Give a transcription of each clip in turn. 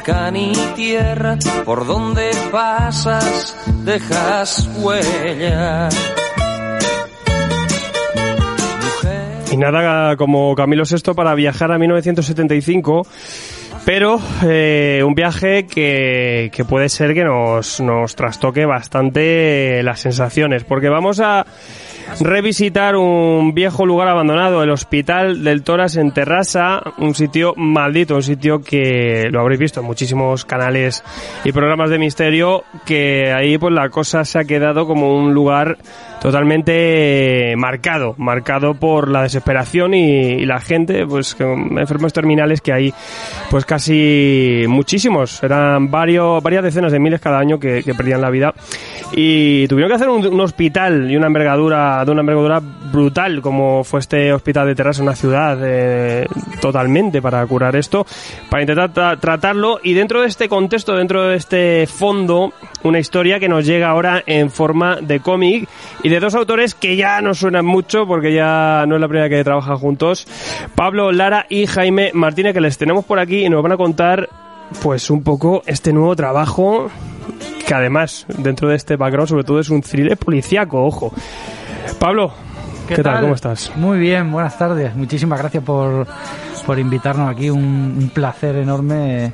Volcán y tierra, por donde pasas dejas huella. Y nada como Camilo VI para viajar a 1975, pero eh, un viaje que, puede ser que nos, nos trastoque bastante las sensaciones, porque vamos a revisitar un viejo lugar abandonado, el Hospital del Toras en Terrassa, un sitio maldito, un sitio que lo habréis visto en muchísimos canales y programas de misterio, que ahí pues la cosa se ha quedado como un lugar totalmente marcado, marcado por la desesperación y, la gente, pues enfermos terminales que hay pues casi muchísimos, eran varios, varias decenas de miles cada año que, perdían la vida. Y tuvieron que hacer un hospital y una envergadura de una envergadura brutal como fue este hospital de Terrassa, una ciudad eh, totalmente para curar esto, para intentar tra- tratarlo y dentro de este contexto, dentro de este fondo, una historia que nos llega ahora en forma de cómic y de dos autores que ya no suenan mucho porque ya no es la primera que trabajan juntos, Pablo Lara y Jaime Martínez que les tenemos por aquí y nos van a contar pues un poco este nuevo trabajo que además dentro de este background sobre todo es un thriller policíaco, ojo. Pablo, ¿qué, tal? ¿Cómo estás? Muy bien, buenas tardes. Muchísimas gracias por, por invitarnos aquí. Un, un placer enorme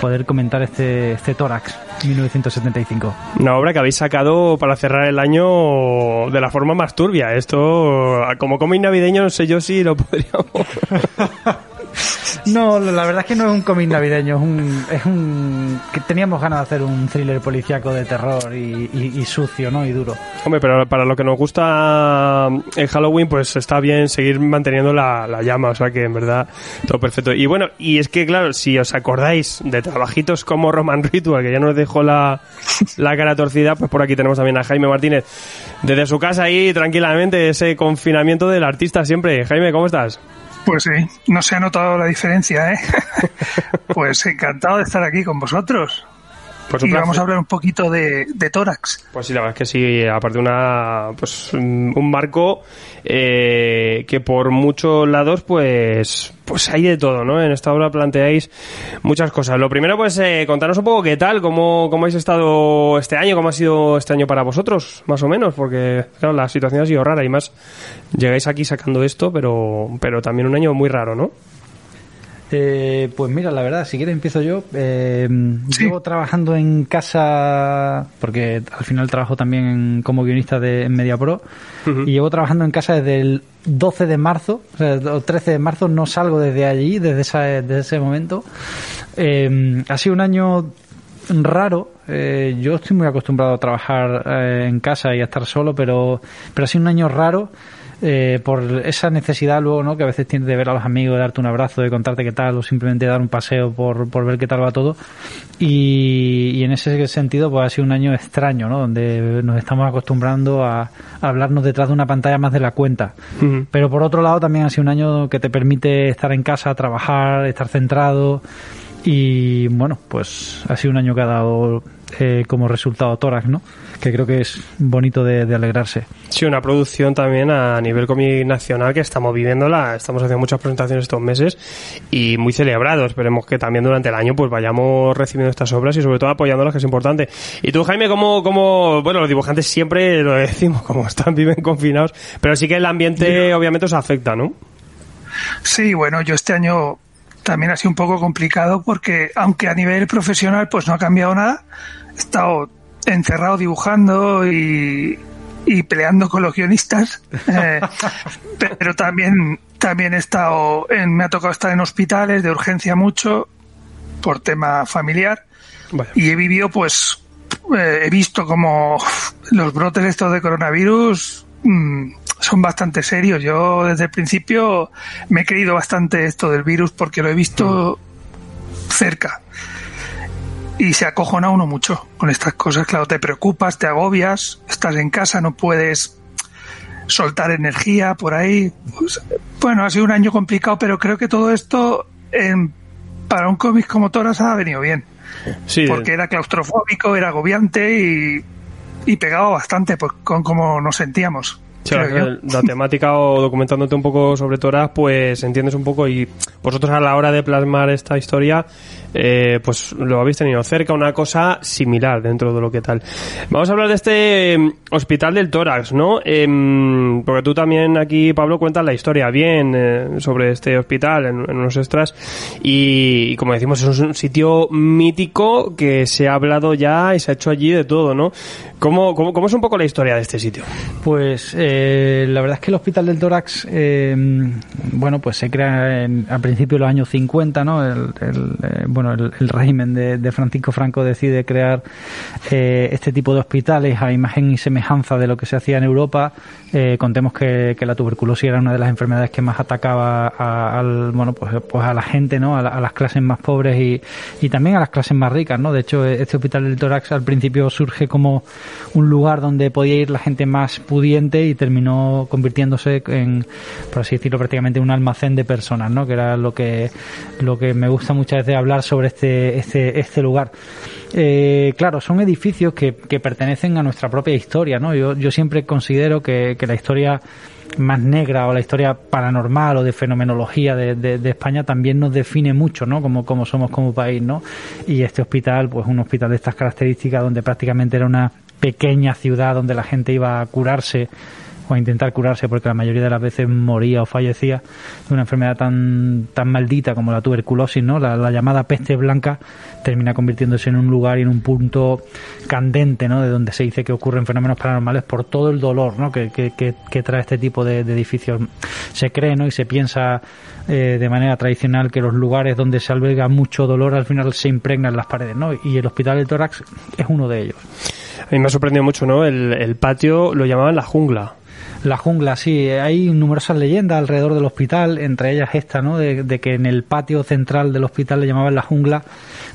poder comentar este, este Tórax 1975. Una obra que habéis sacado para cerrar el año de la forma más turbia. Esto, como cómic navideño, no sé yo si lo podríamos. No, la verdad es que no es un cómic navideño, es un, es un... que teníamos ganas de hacer un thriller policíaco de terror y, sucio, ¿no? Y duro. Hombre, pero para lo que nos gusta el Halloween, pues está bien seguir manteniendo la, la llama, o sea que en verdad todo perfecto. Y bueno, y es que claro, si os acordáis de trabajitos como Roman Ritual, que ya nos dejó la, la cara torcida, pues por aquí tenemos también a Jaime Martínez desde su casa ahí tranquilamente, ese confinamiento del artista siempre. Jaime, ¿cómo estás? Pues sí, no se ha notado la diferencia, ¿eh? pues encantado de estar aquí con vosotros. Pues y vamos a hablar un poquito de, de tórax. Pues sí, la verdad es que sí, aparte de una, pues, un marco eh, que por muchos lados, pues, pues hay de todo, ¿no? En esta obra planteáis muchas cosas. Lo primero, pues, eh, contaros un poco qué tal, cómo, cómo habéis estado este año, cómo ha sido este año para vosotros, más o menos, porque, claro, la situación ha sido rara y más llegáis aquí sacando esto, pero, pero también un año muy raro, ¿no? Eh, pues mira, la verdad, si quieres empiezo yo. Eh, Llevo trabajando en casa, porque al final trabajo también como guionista de en Media Pro, y llevo trabajando en casa desde el 12 de marzo, o sea, el 13 de marzo, no salgo desde allí, desde, esa- desde ese momento. Eh, ha sido un año raro. eh, yo estoy muy acostumbrado a trabajar eh, en casa y a estar solo, pero, pero ha sido un año raro eh, por esa necesidad luego, ¿no? Que a veces tienes de ver a los amigos, de darte un abrazo, de contarte qué tal, o simplemente dar un paseo por, por ver qué tal va todo. Y, y en ese sentido, pues ha sido un año extraño, ¿no? Donde nos estamos acostumbrando a, a hablarnos detrás de una pantalla más de la cuenta. Pero por otro lado, también ha sido un año que te permite estar en casa, trabajar, estar centrado. Y bueno, pues ha sido un año que ha dado eh, como resultado Tórax, ¿no? Que creo que es bonito de, de alegrarse. Sí, una producción también a nivel cómic nacional que estamos viviéndola, estamos haciendo muchas presentaciones estos meses y muy celebrado. Esperemos que también durante el año pues vayamos recibiendo estas obras y sobre todo apoyándolas, que es importante. Y tú, Jaime, ¿cómo, cómo bueno, los dibujantes siempre lo decimos, como están, viven confinados, pero sí que el ambiente obviamente os afecta, ¿no? Sí, bueno, yo este año también ha sido un poco complicado porque, aunque a nivel profesional pues no ha cambiado nada, he estado encerrado dibujando y, y peleando con los guionistas, eh, pero también también he estado en, me ha tocado estar en hospitales de urgencia mucho por tema familiar y he vivido pues eh, he visto como los brotes estos de coronavirus mm, son bastante serios. Yo desde el principio me he creído bastante esto del virus porque lo he visto cerca. Y se acojona uno mucho con estas cosas. Claro, te preocupas, te agobias, estás en casa, no puedes soltar energía por ahí. Pues, bueno, ha sido un año complicado, pero creo que todo esto para un cómic como Toras ha venido bien. Sí. Porque era claustrofóbico, era agobiante y, y pegaba bastante pues, con cómo nos sentíamos la, temática o documentándote un poco sobre Torah, pues entiendes un poco y vosotros a la hora de plasmar esta historia, eh, pues lo habéis tenido cerca, una cosa similar dentro de lo que tal. Vamos a hablar de este em, hospital del tórax, ¿no? Em, porque tú también aquí, Pablo, cuentas la historia bien eh, sobre este hospital en, unos extras y, como decimos, es un sitio mítico que se ha hablado ya y se ha hecho allí de todo, ¿no? ¿Cómo, cómo, cómo es un poco la historia de este sitio? Pues eh, la verdad es que el Hospital del Tórax, eh, bueno, pues se crea en, a principios de los años 50, ¿no? El, eh, bueno, el, régimen de, Francisco Franco decide crear este tipo de hospitales a imagen y semejanza de lo que se hacía en Europa. contemos que, la tuberculosis era una de las enfermedades que más atacaba a, al, bueno, pues, pues a la gente, ¿no? A, a, las clases más pobres y, y también a las clases más ricas, ¿no? De hecho, este Hospital del Tórax al principio surge como un lugar donde podía ir la gente más pudiente y terminó convirtiéndose en, por así decirlo, prácticamente un almacén de personas, ¿no? Que era lo que, lo que me gusta muchas veces hablar sobre este, este, este lugar. Eh, claro, son edificios que, que pertenecen a nuestra propia historia, ¿no? Yo, yo siempre considero que, que la historia más negra o la historia paranormal o de fenomenología de, de, España también nos define mucho, ¿no? Como, como somos como país, ¿no? Y este hospital, pues un hospital de estas características donde prácticamente era una pequeña ciudad donde la gente iba a curarse o a intentar curarse porque la mayoría de las veces moría o fallecía de una enfermedad tan, tan maldita como la tuberculosis, ¿no? La, llamada peste blanca termina convirtiéndose en un lugar y en un punto candente, ¿no? De donde se dice que ocurren fenómenos paranormales por todo el dolor, ¿no? Que, que, trae este tipo de, edificios. Se cree, ¿no? Y se piensa eh, de manera tradicional que los lugares donde se alberga mucho dolor al final se impregnan las paredes, ¿no? Y el Hospital de Tórax es uno de ellos. A mí me ha sorprendido mucho, ¿no? El, patio lo llamaban la jungla. La jungla, sí. Hay numerosas leyendas alrededor del hospital, entre ellas esta, ¿no? De, que en el patio central del hospital le llamaban la jungla,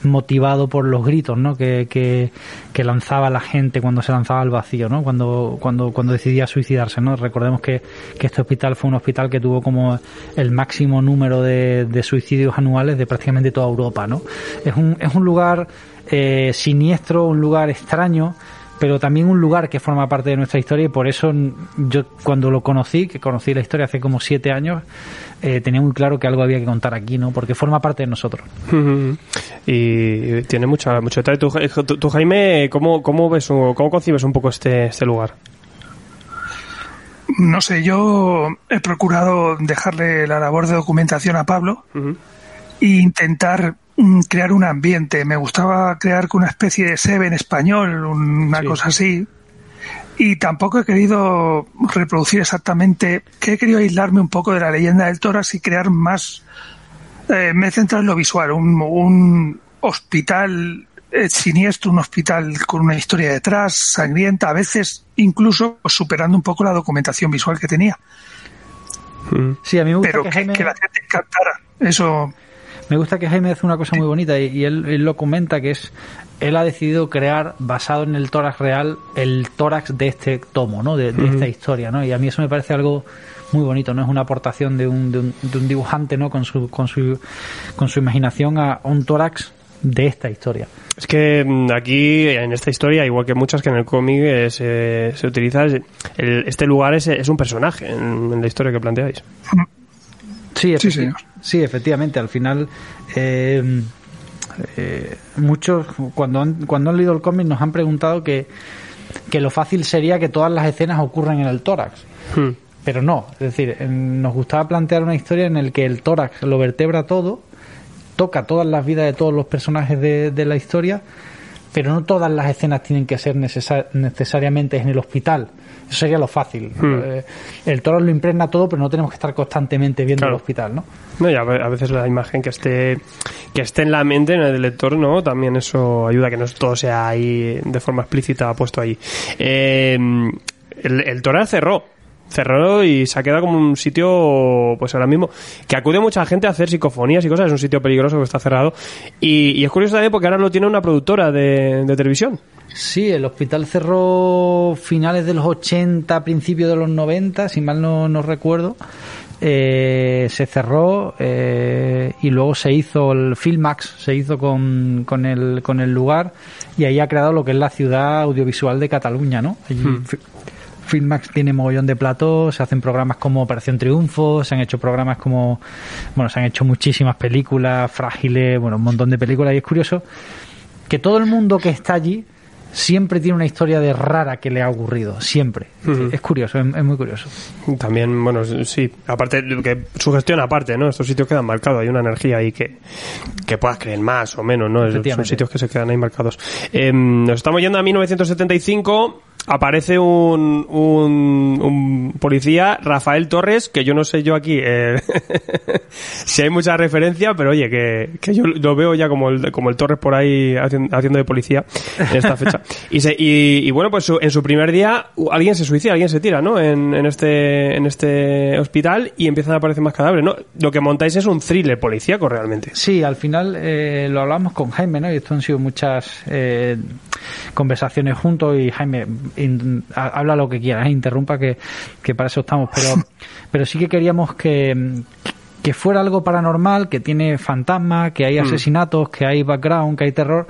motivado por los gritos, ¿no? Que, que, lanzaba la gente cuando se lanzaba al vacío, ¿no? Cuando, cuando, cuando decidía suicidarse, ¿no? Recordemos que, que este hospital fue un hospital que tuvo como el máximo número de, de suicidios anuales de prácticamente toda Europa, ¿no? Es un, es un lugar eh, siniestro, un lugar extraño, pero también un lugar que forma parte de nuestra historia y por eso yo cuando lo conocí, que conocí la historia hace como siete años, eh, tenía muy claro que algo había que contar aquí, ¿no? Porque forma parte de nosotros. y tiene mucho, mucho detalle. ¿Tú, Jaime, ¿cómo, cómo ves o cómo concibes un poco este, este lugar? No sé, yo he procurado dejarle la labor de documentación a Pablo e intentar crear un ambiente. Me gustaba crear una especie de Seven español, una cosa así. Y tampoco he querido reproducir exactamente, que he querido aislarme un poco de la leyenda del tórax y crear más, eh, me he centrado en lo visual, un, un hospital eh, siniestro, un hospital con una historia detrás, sangrienta, a veces incluso superando un poco la documentación visual que tenía. Sí, a mí me gusta Pero que, que la gente encantara. Eso me gusta que Jaime hace una cosa muy bonita y, él, lo comenta que es él ha decidido crear basado en el tórax real el tórax de este tomo, ¿no? De, esta historia, ¿no? Y a mí eso me parece algo muy bonito, ¿no? Es una aportación de un, de un, dibujante, ¿no? Con su, con su, con su imaginación a un tórax de esta historia. Es que mm, aquí, en esta historia, igual que muchas que en el cómic eh, se, utiliza, este lugar es, es un personaje en, la historia que planteáis. Sí, sí, sí, efectivamente. Al final, eh, eh, muchos, cuando han, cuando han leído el cómic, nos han preguntado que, que lo fácil sería que todas las escenas ocurran en el tórax. Hmm. Pero no, es decir, nos gustaba plantear una historia en la que el tórax lo vertebra todo, toca todas las vidas de todos los personajes de, de la historia pero no todas las escenas tienen que ser necesariamente en el hospital. Eso sería lo fácil. Hmm. Eh, el toro lo impregna todo, pero no tenemos que estar constantemente viendo el hospital, ¿no? No, y a veces la imagen que esté que esté en la mente, en el lector, ¿no? También eso ayuda a que no todo sea ahí de forma explícita puesto ahí. Eh, el, el Toro cerró cerró y se ha quedado como un sitio, pues ahora mismo, que acude mucha gente a hacer psicofonías y cosas, es un sitio peligroso que está cerrado. Y, es curioso también porque ahora lo tiene una productora de, televisión. Sí, el hospital cerró finales de los 80, principios de los 90, si mal no, no recuerdo. Eh, se cerró eh, y luego se hizo el Filmax, se hizo con, con, el, con el lugar y ahí ha creado lo que es la ciudad audiovisual de Cataluña, ¿no? Hmm. Filmax tiene mogollón de platos, se hacen programas como Operación Triunfo, se han hecho programas como, bueno, se han hecho muchísimas películas, frágiles, bueno, un montón de películas y es curioso que todo el mundo que está allí siempre tiene una historia de rara que le ha ocurrido, siempre. Es curioso, es, muy curioso. También, bueno, sí, aparte, que su gestión aparte, ¿no? Estos sitios quedan marcados, hay una energía ahí que, que puedas creer más o menos, ¿no? Son sitios que se quedan ahí marcados. Em, nos estamos yendo a 1975 aparece un, un, policía, Rafael Torres, que yo no sé yo aquí eh, si hay mucha referencia, pero oye, que, que, yo lo veo ya como el, como el Torres por ahí haciendo, de policía en esta fecha. Y, se, y, bueno, pues en su primer día alguien se suicida, alguien se tira, ¿no? En, en, este, en este hospital y empiezan a aparecer más cadáveres, ¿no? Lo que montáis es un thriller policíaco realmente. Sí, al final eh, lo hablamos con Jaime, ¿no? Y esto han sido muchas eh, conversaciones juntos y Jaime habla lo que quieras, interrumpa que, para eso estamos, pero, pero sí que queríamos que, que fuera algo paranormal, que tiene fantasmas, que hay mm. asesinatos, que hay background, que hay terror,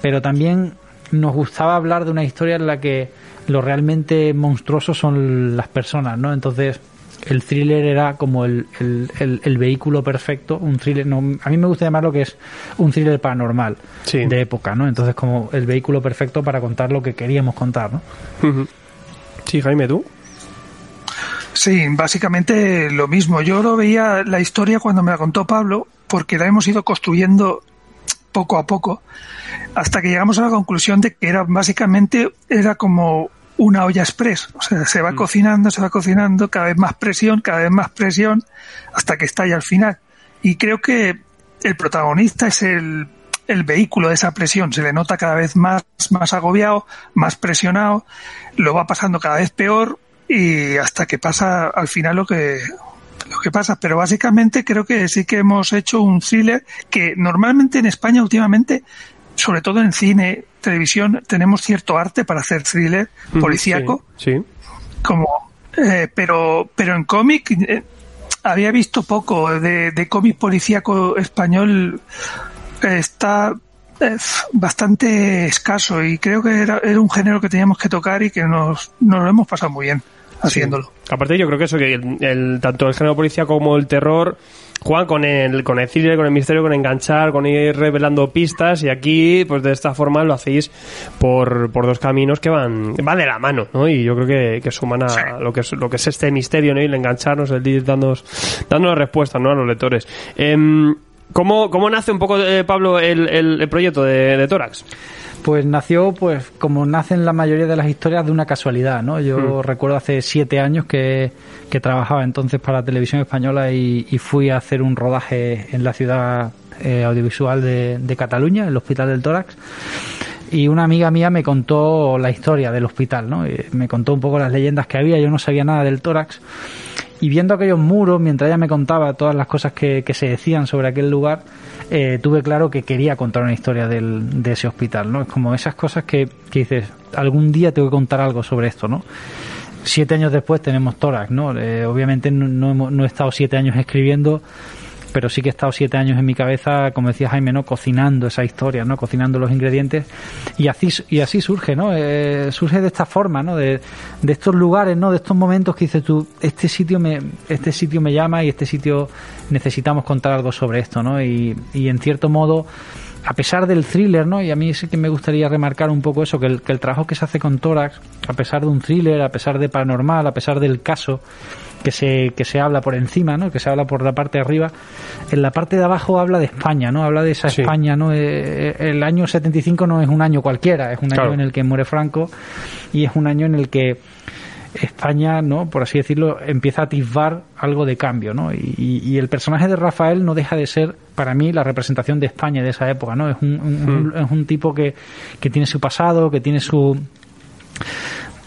pero también nos gustaba hablar de una historia en la que lo realmente monstruoso son las personas, ¿no? Entonces, el thriller era como el, el, vehículo perfecto, un thriller, no, a mí me gusta llamarlo que es un thriller paranormal de época, ¿no? Entonces como el vehículo perfecto para contar lo que queríamos contar, ¿no? Sí, Jaime, ¿tú? Sí, básicamente lo mismo. Yo lo veía la historia cuando me la contó Pablo, porque la hemos ido construyendo poco a poco, hasta que llegamos a la conclusión de que era básicamente era como una olla express. O sea, se va mm. cocinando, se va cocinando, cada vez más presión, cada vez más presión, hasta que estalla al final. Y creo que el protagonista es el, el vehículo de esa presión. Se le nota cada vez más, más agobiado, más presionado, lo va pasando cada vez peor y hasta que pasa al final lo que, lo que pasa. Pero básicamente creo que sí que hemos hecho un thriller que normalmente en España últimamente sobre todo en cine, televisión, tenemos cierto arte para hacer thriller policíaco. Sí. Como, eh, pero, pero en cómic eh, había visto poco de, de cómic policíaco español. está eh, bastante escaso y creo que era, era, un género que teníamos que tocar y que nos, nos lo hemos pasado muy bien haciéndolo. Aparte yo creo que eso, que el, tanto el género policía como el terror juegan con el, con el thriller, con el misterio, con enganchar, con ir revelando pistas y aquí, pues de esta forma lo hacéis por, por dos caminos que van, va de la mano, ¿no? Y yo creo que, que suman a lo que es, lo que es este misterio, ¿no? Y el engancharnos, el ir dándonos, dándonos respuestas, ¿no? A los lectores. Em, ¿cómo, ¿Cómo nace un poco, eh, Pablo, el, el, proyecto de, de Tórax? Pues nació, pues como nacen la mayoría de las historias, de una casualidad, ¿no? Yo hmm. recuerdo hace siete años que, trabajaba entonces para la televisión española y, fui a hacer un rodaje en la ciudad eh, audiovisual de, de Cataluña, el Hospital del Tórax y una amiga mía me contó la historia del hospital, ¿no? me contó un poco las leyendas que había, yo no sabía nada del tórax y viendo aquellos muros, mientras ella me contaba todas las cosas que, que se decían sobre aquel lugar, eh, tuve claro que quería contar una historia del, de ese hospital, ¿no? Es como esas cosas que, que dices, algún día tengo que contar algo sobre esto, ¿no? Siete años después tenemos Tórax, ¿no? Eh, obviamente no, no, no he estado siete años escribiendo pero sí que he estado siete años en mi cabeza, como decía Jaime, ¿no? Cocinando esa historia, ¿no? Cocinando los ingredientes y así, y así surge, ¿no? Eh, surge de esta forma, ¿no? De, de estos lugares, ¿no? De estos momentos que dices tú, este sitio me, este sitio me llama y este sitio necesitamos contar algo sobre esto, ¿no? Y, y en cierto modo, a pesar del thriller, ¿no? Y a mí sí que me gustaría remarcar un poco eso, que el, que el trabajo que se hace con Tórax, a pesar de un thriller, a pesar de paranormal, a pesar del caso, que se, que se habla por encima, ¿no? Que se habla por la parte de arriba. En la parte de abajo habla de España, ¿no? Habla de esa España, ¿no? Eh, eh, el año 75 no es un año cualquiera, es un año en el que muere Franco y es un año en el que España, ¿no? Por así decirlo, empieza a atisbar algo de cambio, ¿no? Y, el personaje de Rafael no deja de ser, para mí, la representación de España de esa época, ¿no? Es un, hmm. es un tipo que, que tiene su pasado, que tiene su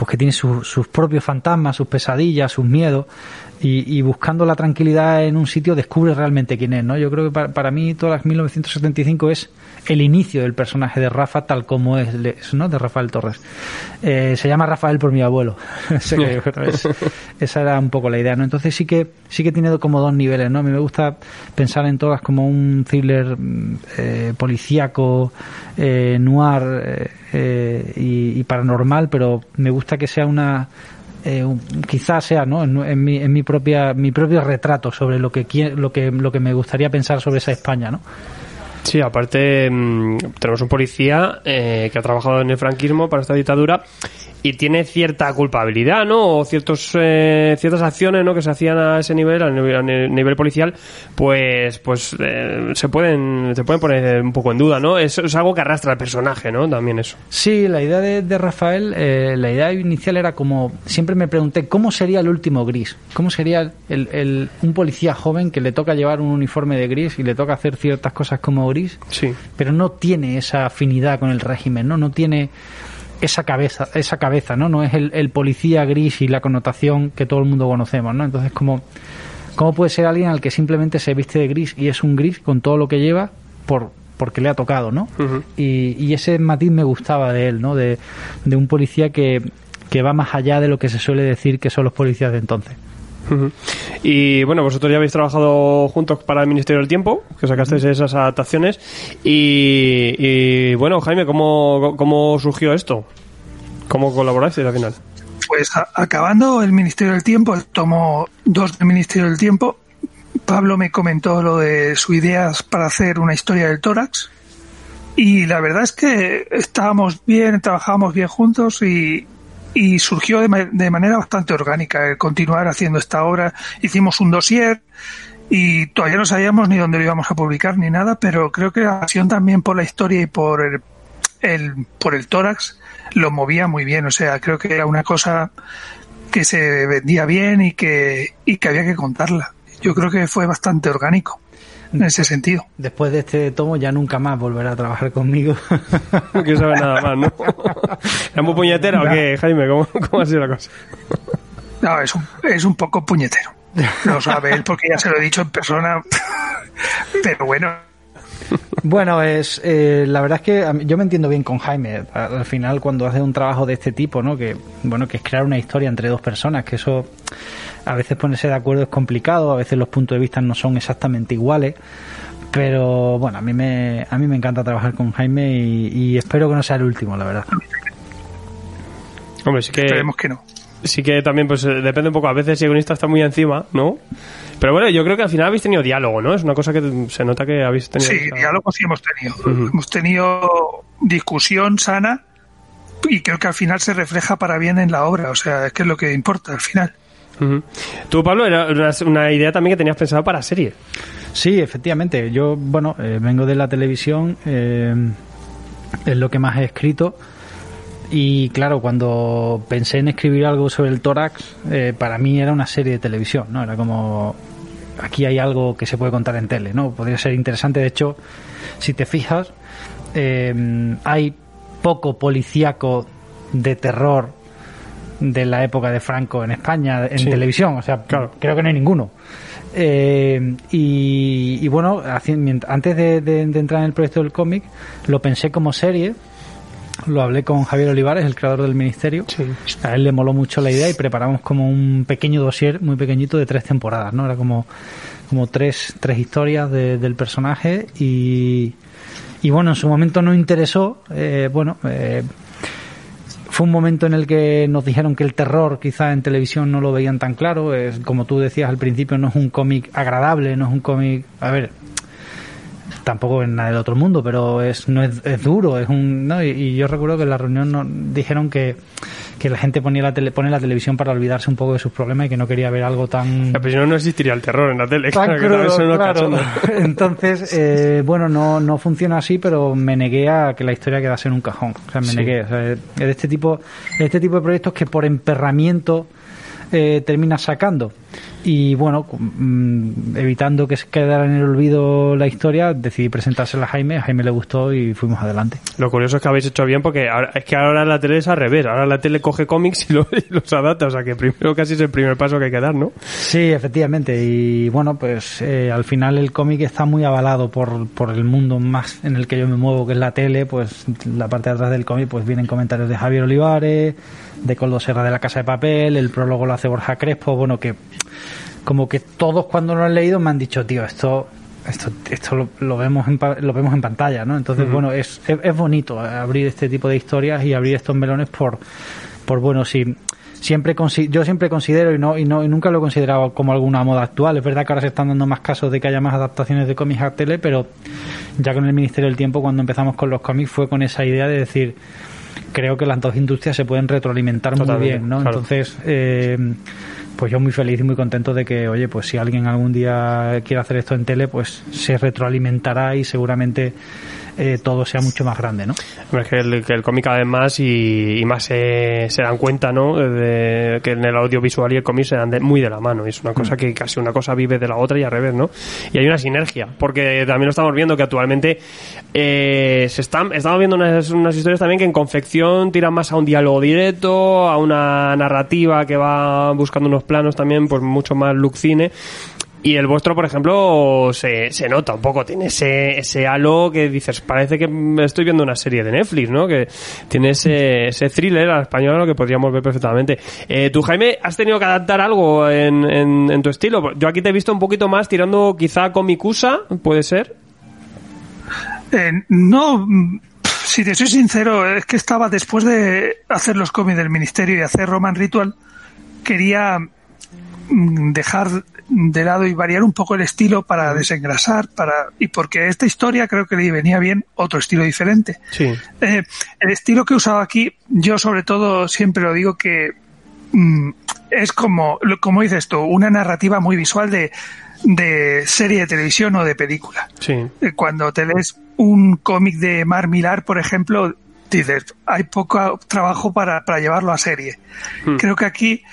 pues que tiene sus propios fantasmas, sus pesadillas, sus miedos, y, buscando la tranquilidad en un sitio descubre realmente quién es, ¿no? Yo creo que para, para mí todas 1975 es el inicio del personaje de Rafa tal como es, ¿no? De Rafael Torres. Eh, se llama Rafael por mi abuelo. esa era un poco la idea, ¿no? Entonces sí que sí que tiene como dos niveles, ¿no? A mí me gusta pensar en todas como un thriller mm, eh, policíaco, eh, noir eh, y, y paranormal, pero me gusta que sea una eh, quizás sea ¿no? En, mi, en mi propia mi propio retrato sobre lo que lo que lo que me gustaría pensar sobre esa España no Sí, aparte mm, tenemos un policía eh, que ha trabajado en el franquismo para esta dictadura y tiene cierta culpabilidad, ¿no? O ciertos, eh, ciertas acciones, ¿no? Que se hacían a ese nivel, a nivel, policial, pues, pues eh, se pueden, se pueden poner un poco en duda, ¿no? Es, es algo que arrastra al personaje, ¿no? También eso. Sí, la idea de, Rafael, la idea inicial era como, siempre me pregunté, ¿cómo sería el último gris? ¿Cómo sería el, el, un policía joven que le toca llevar un uniforme de gris y le toca hacer ciertas cosas como gris, sí. pero no tiene esa afinidad con el régimen, ¿no? No tiene esa cabeza, esa cabeza, ¿no? No es el, policía gris y la connotación que todo el mundo conocemos, ¿no? Entonces, como ¿cómo puede ser alguien al que simplemente se viste de gris y es un gris con todo lo que lleva por porque le ha tocado, ¿no? y, y, ese matiz me gustaba de él, ¿no? De, de un policía que, que va más allá de lo que se suele decir que son los policías de entonces. Y bueno, vosotros ya habéis trabajado juntos para el Ministerio del Tiempo, que sacasteis esas adaptaciones. Y, bueno, Jaime, ¿cómo, ¿cómo surgió esto? ¿Cómo colaborasteis al final? Pues acabando el Ministerio del Tiempo, el tomo 2 del Ministerio del Tiempo, Pablo me comentó lo de sus ideas para hacer una historia del tórax. Y la verdad es que estábamos bien, trabajábamos bien juntos y, y surgió de, de, manera bastante orgánica el continuar haciendo esta obra. Hicimos un dossier y todavía no sabíamos ni dónde lo íbamos a publicar ni nada, pero creo que la pasión también por la historia y por el, el, por el tórax lo movía muy bien. O sea, creo que era una cosa que se vendía bien y que, y que había que contarla. Yo creo que fue bastante orgánico en ese sentido. Después de este tomo ya nunca más volverá a trabajar conmigo. que sabe nada más, ¿no? ¿Es muy puñetero o qué, Jaime? ¿Cómo, ¿Cómo, ha sido la cosa? No, es un, es un poco puñetero. Lo sabe él porque ya se lo he dicho en persona. Pero bueno, bueno, es eh, la verdad es que yo me entiendo bien con Jaime. Al final, cuando hace un trabajo de este tipo, ¿no? Que bueno, que es crear una historia entre dos personas, que eso a veces ponerse de acuerdo es complicado, a veces los puntos de vista no son exactamente iguales. Pero bueno, a mí me a mí me encanta trabajar con Jaime y, espero que no sea el último, la verdad. Hombre, sí que esperemos que no. Sí que también pues eh, depende un poco. A veces el guionista está muy encima, ¿no? Pero bueno, yo creo que al final habéis tenido diálogo, ¿no? Es una cosa que se nota que habéis tenido. Sí, diálogo sí hemos tenido. Hemos tenido discusión sana y creo que al final se refleja para bien en la obra. O sea, es que es lo que importa al final. Tú, Pablo, era una idea también que tenías pensado para serie. Sí, efectivamente. Yo, bueno, eh, vengo de la televisión, eh, es lo que más he escrito. Y claro, cuando pensé en escribir algo sobre el tórax, eh, para mí era una serie de televisión, ¿no? Era como, aquí hay algo que se puede contar en tele, ¿no? Podría ser interesante. De hecho, si te fijas, hay poco policíaco de terror de la época de Franco en España en televisión. O sea, creo que no hay ninguno. Eh, y, bueno, antes de, entrar en el proyecto del cómic, lo pensé como serie. Lo hablé con Javier Olivares, el creador del ministerio. A él le moló mucho la idea y preparamos como un pequeño dossier muy pequeñito de tres temporadas, ¿no? Era como, como tres, tres historias del personaje y, y bueno, en su momento no interesó. Eh, bueno, eh, fue un momento en el que nos dijeron que el terror quizá en televisión no lo veían tan claro. Es, como tú decías al principio, no es un cómic agradable, no es un cómic... A ver, tampoco es nada del otro mundo, pero es, no es, duro, es un... ¿no? Y, yo recuerdo que en la reunión nos dijeron que, que la gente ponía la tele, pone la televisión para olvidarse un poco de sus problemas y que no quería ver algo tan... Pero si no, no existiría el terror en la tele. claro, Entonces, eh, bueno, no, no funciona así, pero me negué a que la historia quedase en un cajón. O sea, me negué. O sea, de este tipo, de este tipo de proyectos que por emperramiento eh, termina sacando. Y bueno, mm, evitando que se quedara en el olvido la historia, decidí presentársela a Jaime, a Jaime le gustó y fuimos adelante. Lo curioso es que habéis hecho bien porque es que ahora la tele es al revés, ahora la tele coge cómics y, los adapta, o sea que primero casi es el primer paso que hay que dar, ¿no? Sí, efectivamente, y bueno, pues eh, al final el cómic está muy avalado por, por el mundo más en el que yo me muevo, que es la tele, pues la parte de atrás del cómic pues vienen comentarios de Javier Olivares, de Coldo Serra de la Casa de Papel, el prólogo lo hace Borja Crespo, bueno, que como que todos cuando lo han leído me han dicho, tío, esto esto, esto lo, vemos en, lo vemos en pantalla, ¿no? Entonces, bueno, es, es, bonito abrir este tipo de historias y abrir estos melones por, por bueno, si siempre yo siempre considero y no y no y nunca lo he considerado como alguna moda actual. Es verdad que ahora se están dando más casos de que haya más adaptaciones de cómics a tele, pero ya con el Ministerio del Tiempo cuando empezamos con los cómics fue con esa idea de decir creo que las dos industrias se pueden retroalimentar muy bien, ¿no? Entonces, eh, pues yo muy feliz y muy contento de que, oye, pues si alguien algún día quiere hacer esto en tele, pues se retroalimentará y seguramente eh, todo sea mucho más grande, ¿no? Es que el, que el cómic además y, y más se, se, dan cuenta, ¿no? De, que en el audiovisual y el cómic se dan muy de la mano. Es una cosa mm. que casi una cosa vive de la otra y al revés, ¿no? Y hay una sinergia, porque también lo estamos viendo que actualmente eh, se están, estamos viendo unas, unas historias también que en confección tiran más a un diálogo directo, a una narrativa que va buscando unos planos también, pues mucho más look cine y el vuestro, por ejemplo, se, se nota un poco, tiene ese, ese halo que dices, parece que estoy viendo una serie de Netflix, ¿no? Que tiene ese, ese thriller al español que podríamos ver perfectamente. Eh, tú, Jaime, has tenido que adaptar algo en, en, tu estilo. Yo aquí te he visto un poquito más tirando quizá comicusa, ¿puede ser? Eh, no, si te soy sincero, es que estaba después de hacer los cómics del ministerio y hacer Roman Ritual, quería mm, dejar de lado y variar un poco el estilo para desengrasar, para y porque esta historia creo que le venía bien otro estilo diferente. Sí. Eh, el estilo que he usado aquí, yo sobre todo siempre lo digo que mm, es como, como dices tú, una narrativa muy visual de, de serie de televisión o de película. Sí. Eh, cuando te lees un cómic de Mar Millar, por ejemplo, dices, hay poco trabajo para, para llevarlo a serie. Hmm. Creo que aquí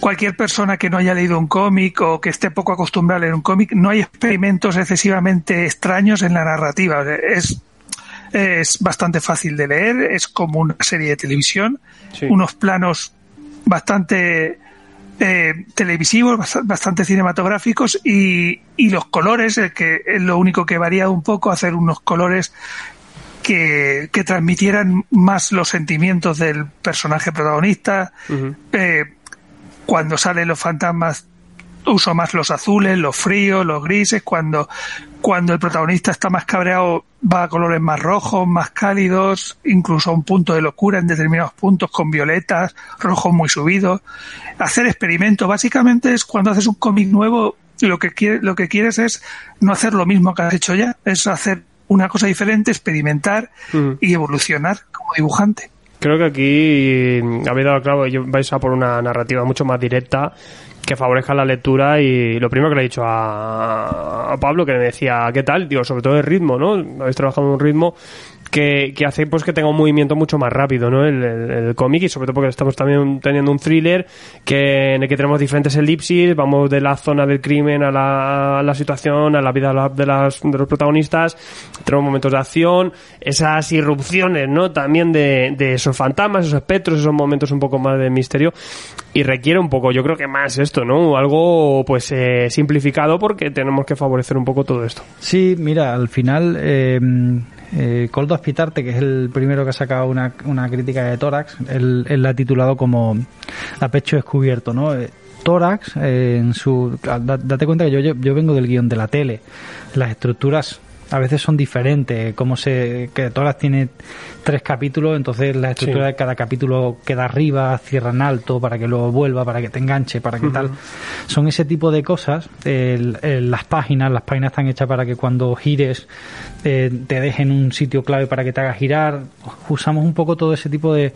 cualquier persona que no haya leído un cómic o que esté poco acostumbrada a leer un cómic, no hay experimentos excesivamente extraños en la narrativa. Es, es bastante fácil de leer, es como una serie de televisión, unos planos bastante eh, televisivos, bastante cinematográficos y, y los colores, que es lo único que varía un poco, hacer unos colores que, que transmitieran más los sentimientos del personaje protagonista, eh, cuando salen los fantasmas uso más los azules, los fríos, los grises, cuando, cuando el protagonista está más cabreado va a colores más rojos, más cálidos, incluso a un punto de locura en determinados puntos con violetas, rojos muy subidos. Hacer experimentos, básicamente es cuando haces un cómic nuevo, lo que, lo que quieres es no hacer lo mismo que has hecho ya, es hacer una cosa diferente, experimentar mm. y evolucionar como dibujante. Creo que aquí habéis dado claro, vais a por una narrativa mucho más directa que favorezca la lectura y lo primero que le he dicho a, Pablo que me decía, ¿qué tal? Digo, sobre todo el ritmo, ¿no? Habéis trabajado en un ritmo que, hace pues que tenga un movimiento mucho más rápido, ¿no? El, cómic y sobre todo porque estamos también teniendo un thriller que, en el que tenemos diferentes elipsis, vamos de la zona del crimen a la, situación, a la vida de los protagonistas, tenemos momentos de acción, esas irrupciones, ¿no? También de, de esos fantasmas, esos espectros, esos momentos un poco más de misterio y requiere un poco, yo creo que más esto, ¿no? Algo pues eh, simplificado porque tenemos que favorecer un poco todo esto. Sí, mira, al final eh, eh, Coldo Aspitarte, que es el primero que ha sacado una, una crítica de Tórax, él, la ha titulado como A pecho descubierto, ¿no? Eh, tórax, eh, en su. Date cuenta que yo, yo vengo del guion de la tele. Las estructuras a veces son diferentes, como se, que todas tiene tres capítulos, entonces la estructura de cada capítulo queda arriba, cierra en alto para que luego vuelva, para que te enganche, para que tal. Son ese tipo de cosas. las páginas, las páginas están hechas para que cuando gires eh, te dejen un sitio clave para que te haga girar. Usamos un poco todo ese tipo de.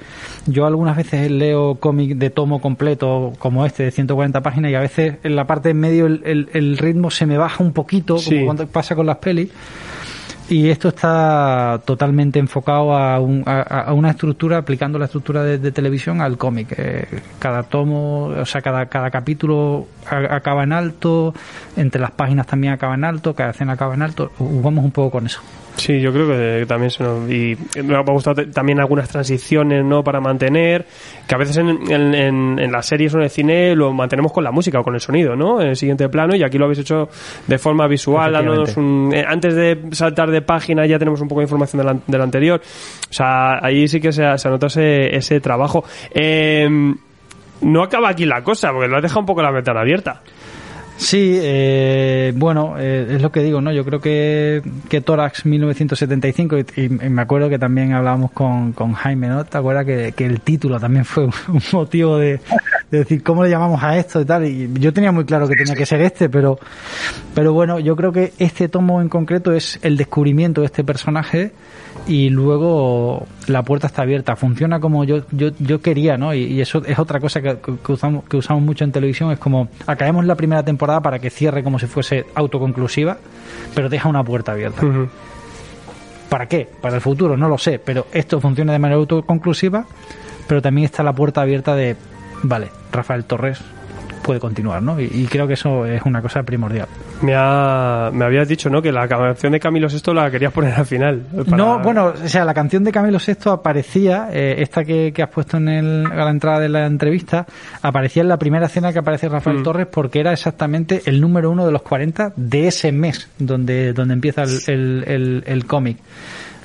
Yo algunas veces leo cómic de tomo completo como este de 140 páginas y a veces en la parte en medio el, el, ritmo se me baja un poquito, como cuando pasa con las pelis y esto está totalmente enfocado a, una estructura, aplicando la estructura de, televisión al cómic. Eh, cada tomo, o sea, cada, cada capítulo acaba en alto, entre las páginas también acaba en alto, cada escena acaba en alto. Jugamos un poco con eso. Sí, yo creo que también se nos, y me ha gustado también algunas transiciones, ¿no? Para mantener, que a veces en, en, en las series o en el cine lo mantenemos con la música o con el sonido, ¿no? En el siguiente plano y aquí lo habéis hecho de forma visual, dándonos un, eh, antes de saltar de página ya tenemos un poco de información del, anterior. O sea, ahí sí que se, se anota ese, ese trabajo. Eh, no acaba aquí la cosa, porque lo has dejado un poco la ventana abierta. Sí, eh, bueno, eh, es lo que digo, ¿no? Yo creo que, que Tórax 1975, y, me acuerdo que también hablábamos con, con Jaime, ¿no? ¿Te acuerdas que, que el título también fue un, motivo de, decir cómo le llamamos a esto y tal? Y yo tenía muy claro que tenía que ser este, pero, pero bueno, yo creo que este tomo en concreto es el descubrimiento de este personaje y luego la puerta está abierta. Funciona como yo, yo, yo quería, ¿no? Y, eso es otra cosa que, usamos, que usamos mucho en televisión, es como acabemos la primera temporada para que cierre como si fuese autoconclusiva, pero deja una puerta abierta. ¿Para qué? Para el futuro, no lo sé, pero esto funciona de manera autoconclusiva, pero también está la puerta abierta de, vale, Rafael Torres puede continuar, ¿no? Y, creo que eso es una cosa primordial. Me, ha, me habías dicho, ¿no? Que la canción de Camilo VI la querías poner al final. No, bueno, o sea, la canción de Camilo VI aparecía, eh, esta que, has puesto en el, a la entrada de la entrevista, aparecía en la primera escena que aparece Rafael mm. Torres porque era exactamente el número uno de los 40 de ese mes donde, donde empieza el, el, el cómic.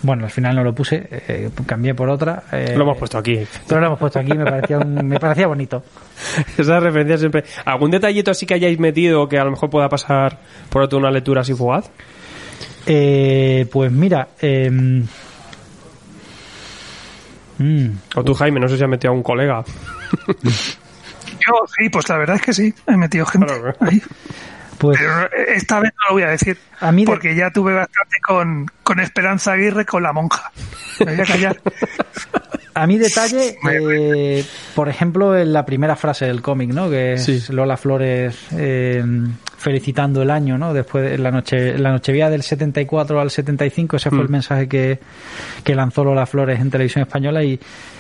Bueno, al final no lo puse, eh, cambié por otra. Eh, lo hemos puesto aquí. Pero lo hemos puesto aquí, me parecía, me parecía bonito. Esa referencia siempre. ¿Algún detallito así que hayáis metido que a lo mejor pueda pasar por otro una lectura así fugaz? Eh, pues mira. Em, mm. o tú, Jaime, no sé si has metido a un colega. Yo sí, pues la verdad es que sí, he metido gente ahí. Pues, Pero esta vez no lo voy a decir. A mí porque ya tuve bastante con, con Esperanza Aguirre con la monja. Me voy a callar. A mi detalle, eh, por ejemplo, en la primera frase del cómic, ¿no? Que es Lola Flores eh, felicitando el año, ¿no? Después de la noche, la nochevía del 74 al 75, ese fue el mm. mensaje que, que lanzó Lola Flores en televisión española y,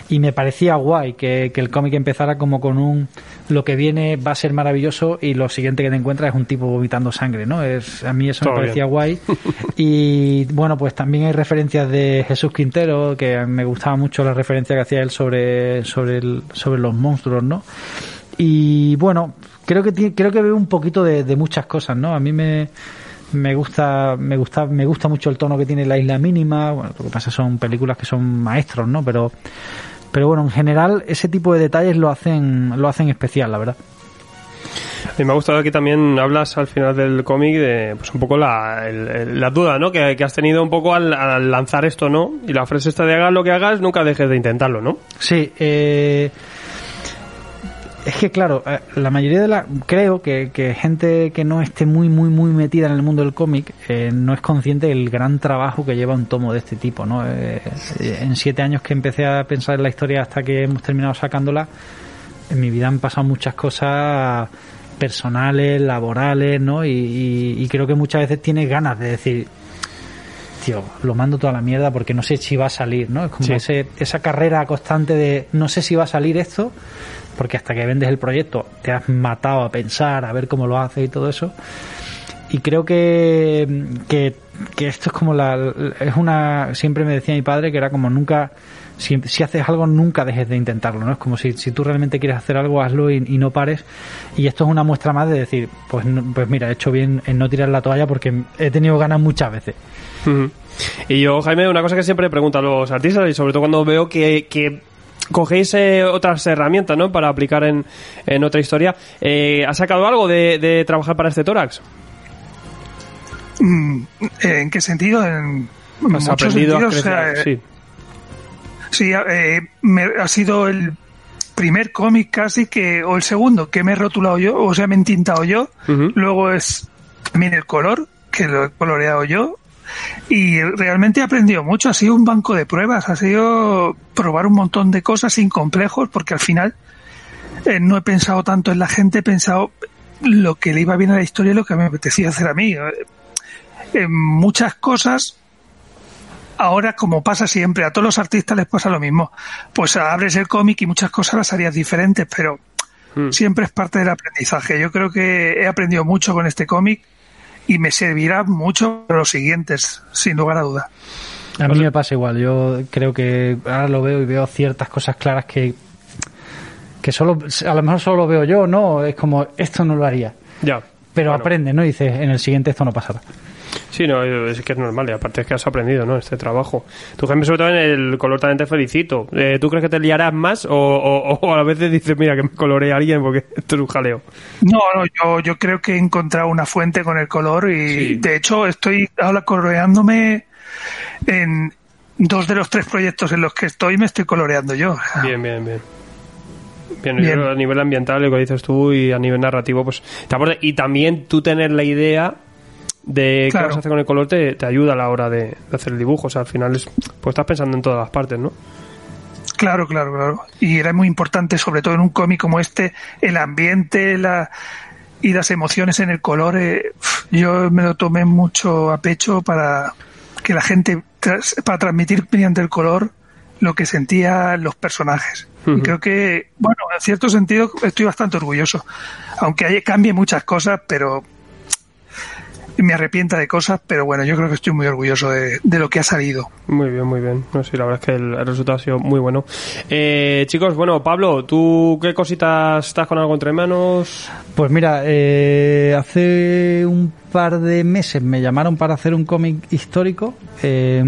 y me parecía guay que, que el cómic empezara como con un lo que viene va a ser maravilloso y lo siguiente que te encuentras es un tipo vomitando sangre, ¿no? Es, a mí eso me parecía guay. Y bueno, pues también hay referencias de Jesús Quintero, que me gustaba mucho la referencia que hacía él sobre, sobre, el, sobre los monstruos, ¿no? Y bueno, creo que creo que veo un poquito de, de muchas cosas, ¿no? A mí me me gusta me gusta me gusta mucho el tono que tiene la isla mínima bueno lo que pasa son películas que son maestros no pero pero bueno, en general ese tipo de detalles lo hacen, lo hacen especial, la verdad. Y me ha gustado que también hablas al final del cómic de pues un poco la, la duda ¿no? Que, has tenido un poco al, lanzar esto, ¿no? Y la frase esta de hagas lo que hagas, nunca dejes de intentarlo, ¿no? Sí, eh, es que claro, eh, la mayoría de la creo que, que, gente que no esté muy muy muy metida en el mundo del cómic eh, no es consciente del gran trabajo que lleva un tomo de este tipo, ¿no? Eh, en siete años que empecé a pensar en la historia hasta que hemos terminado sacándola, en mi vida han pasado muchas cosas personales, laborales, ¿no? Y, creo que muchas veces tienes ganas de decir, tío, lo mando toda la mierda porque no sé si va a salir, ¿no? Es como ese, esa carrera constante de no sé si va a salir esto porque hasta que vendes el proyecto te has matado a pensar, a ver cómo lo haces y todo eso. Y creo que, que, esto es como la, es una, siempre me decía mi padre que era como nunca, si, si haces algo nunca dejes de intentarlo, ¿no? Es como si, si tú realmente quieres hacer algo, hazlo y, no pares. Y esto es una muestra más de decir, pues, pues mira, he hecho bien en no tirar la toalla porque he tenido ganas muchas veces. Y yo, Jaime, una cosa que siempre pregunto a los artistas y sobre todo cuando veo que, que cogéis eh, otras herramientas ¿no? para aplicar en, otra historia. Eh, ¿Ha sacado algo de, trabajar para este tórax? Mm, ¿En qué sentido? En Has aprendido a sentidos, sí. Sí, eh, me, ha sido el primer cómic casi que, o el segundo, que me he rotulado yo, o sea, me he entintado yo. Luego es también el color, que lo he coloreado yo. Y realmente he aprendido mucho, ha sido un banco de pruebas, ha sido probar un montón de cosas sin complejos, porque al final eh, no he pensado tanto en la gente, he pensado lo que le iba bien a la historia y lo que me apetecía hacer a mí. Eh, En muchas cosas ahora como pasa siempre, a todos los artistas les pasa lo mismo. Pues abres el cómic y muchas cosas las harías diferentes, pero Mm. siempre es parte del aprendizaje. Yo creo que he aprendido mucho con este cómic y me servirá mucho para los siguientes, sin lugar a duda. A mí me pasa igual. Yo creo que ahora lo veo y veo ciertas cosas claras que que solo a lo mejor solo lo veo yo, no, es como esto no lo haría. Ya. Pero Bueno. aprende, ¿no? Y dices, en el siguiente esto no pasará. Sí, no, es que es normal y aparte es que has aprendido, ¿no? Este trabajo. Tu Jaime, sobre todo en el color también te felicito. Eh, ¿Tú crees que te liarás más o, o- o a veces dices, mira, que me coloree alguien porque esto es un jaleo? No, no, yo, yo creo que he encontrado una fuente con el color y Sí. de hecho estoy ahora coloreándome en dos de los tres proyectos en los que estoy me estoy coloreando yo. Bien, bien, bien. Bien, Bien. yo creo que a nivel ambiental, lo que dices tú, y a nivel narrativo, pues. Y también tú tener la idea de Claro. qué vas a hacer con el color te, te ayuda a la hora de, de hacer el dibujo. O sea, al final es, pues estás pensando en todas las partes, ¿no? Claro, claro, claro. Y era muy importante, sobre todo en un cómic como este, el ambiente la, y las emociones en el color. eh, yo me lo tomé mucho a pecho para que la gente, tras- para transmitir mediante el color lo que sentían los personajes. Y creo que, bueno, en cierto sentido estoy bastante orgulloso. Aunque hay, cambie muchas cosas, pero me arrepienta de cosas, pero bueno, yo creo que estoy muy orgulloso de, de lo que ha salido. Muy bien, muy bien. No, sí, la verdad es que el, el resultado ha sido muy bueno. Eh, chicos, bueno, Pablo, ¿tú qué cositas estás con algo entre manos? Pues mira, eh, hace un par de meses me llamaron para hacer un cómic histórico. Eh,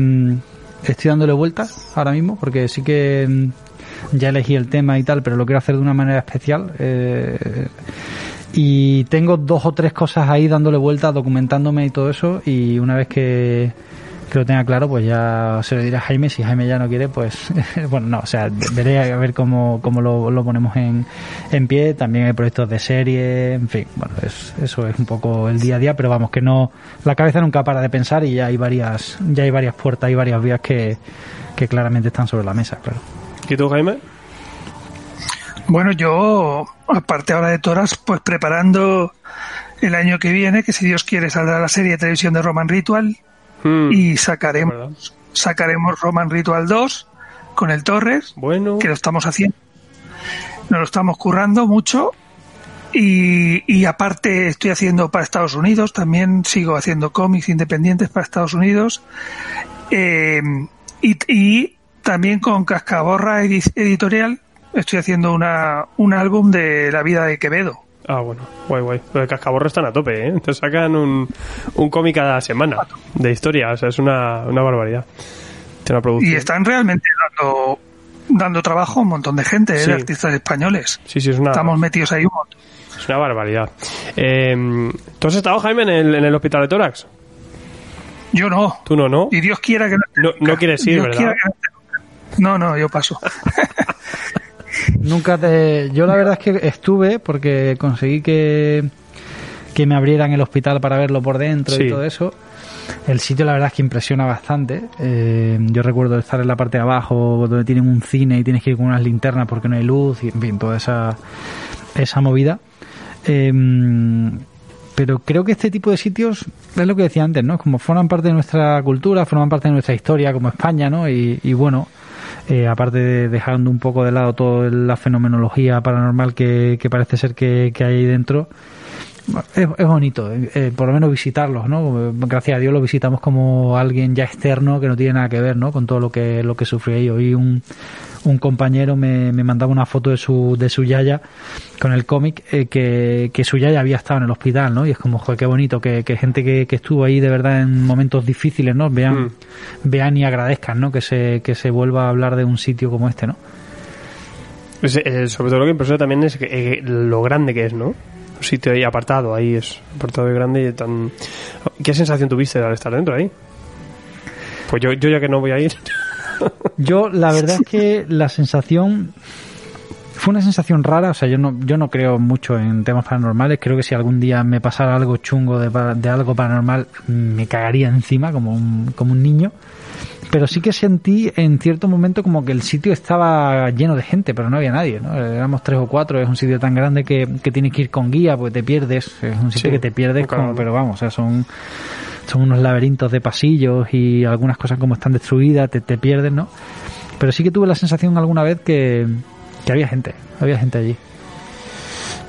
estoy dándole vueltas ahora mismo porque sí que mm, ya elegí el tema y tal, pero lo quiero hacer de una manera especial. eh, y tengo dos o tres cosas ahí dándole vueltas, documentándome y todo eso. Y una vez que, que lo tenga claro, pues ya se lo diré a Jaime. Si Jaime ya no quiere, pues bueno, no, o sea, veré a ver cómo, cómo lo, lo ponemos en, en pie. También hay proyectos de serie, en fin, bueno, es, eso es un poco el día a día, pero vamos, que no, la cabeza nunca para de pensar y ya hay varias, ya hay varias puertas y varias vías que, que claramente están sobre la mesa, claro. ¿Y tú, Jaime? Bueno, yo, aparte ahora de Toras, pues preparando el año que viene, que si Dios quiere saldrá la serie de televisión de Roman Ritual Mm, y ¿verdad? sacaremos, sacaremos Roman Ritual 2 con el Torres, Bueno, que lo estamos haciendo. Nos lo estamos currando mucho. Y, y aparte estoy haciendo para Estados Unidos, también sigo haciendo cómics independientes para Estados Unidos. Eh, y, y también con Cascaborra Edi- Editorial estoy haciendo una, un álbum de la vida de Quevedo. Ah, bueno, guay, guay. Los de Cascaborro están a tope, ¿eh? Te sacan un, un cómic cada semana de historia, o sea, es una, una barbaridad. Una. Y están realmente dando, dando trabajo a un montón de gente, ¿eh? Sí. de artistas españoles. Sí, sí, es una, Estamos metidos ahí un montón. es una barbaridad. Eh, ¿Tú has estado, Jaime, en el, en el hospital de tórax? Yo no. Tú no, ¿no? Y Dios quiera que no. No- no quieres ir, Dios ¿verdad? que. No, no, yo paso. Nunca te... Yo la verdad es que estuve porque conseguí que, que me abrieran el hospital para verlo por dentro Sí. y todo eso. El sitio la verdad es que impresiona bastante. Eh, yo recuerdo estar en la parte de abajo donde tienen un cine y tienes que ir con unas linternas porque no hay luz y en fin, toda esa, esa movida. Eh, pero creo que este tipo de sitios es lo que decía antes, ¿no? Como forman parte de nuestra cultura, forman parte de nuestra historia como España, ¿no? Y, y bueno, eh, aparte de dejando un poco de lado toda la fenomenología paranormal que, que parece ser que, que hay ahí dentro, es, es bonito, eh, eh, por lo menos visitarlos, ¿no? Gracias a Dios lo visitamos como alguien ya externo que no tiene nada que ver, ¿no? Con todo lo que lo que sufrió ahí. Hoy un, un compañero me, me mandaba una foto de su de su yaya con el cómic eh, que, que su yaya había estado en el hospital, ¿no? Y es como, joder, qué bonito que, que gente que, que estuvo ahí de verdad en momentos difíciles, ¿no? Vean, Mm. vean y agradezcan, ¿no? Que se, que se vuelva a hablar de un sitio como este, ¿no? Eh, sobre todo lo que impresiona también es que, eh, lo grande que es, ¿no? Sitio ahí apartado, ahí es apartado grande y tan... ¿Qué sensación tuviste al estar dentro ahí? Pues yo, yo ya que no voy a ir. Yo, la verdad es que la sensación fue una sensación rara, o sea, yo no, yo no creo mucho en temas paranormales, creo que si algún día me pasara algo chungo de, de algo paranormal, me cagaría encima como un, como un niño. Pero sí que sentí en cierto momento como que el sitio estaba lleno de gente, pero no había nadie, ¿no? Éramos tres o cuatro, es un sitio tan grande que, que tienes que ir con guía, porque te pierdes, es un sitio que te pierdes, como, pero vamos, o sea, son, son unos laberintos de pasillos y algunas cosas como están destruidas, te, te pierdes, ¿no? Pero sí que tuve la sensación alguna vez que, que había gente, había gente allí.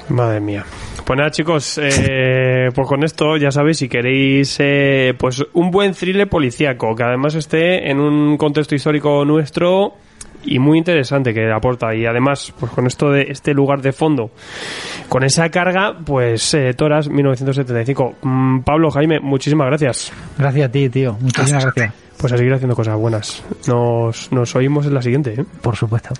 Madre mía. Pues nada, chicos, eh, pues con esto ya sabéis, si queréis eh, pues un buen thriller policíaco, que además esté en un contexto histórico nuestro y muy interesante que aporta. Y además, pues con esto de este lugar de fondo, con esa carga, pues eh, Toras 1975. Mm, Pablo, Jaime, muchísimas gracias. Gracias a ti, tío. Muchísimas gracias. Pues a seguir haciendo cosas buenas. Nos, nos oímos en la siguiente. ¿eh? Por supuesto.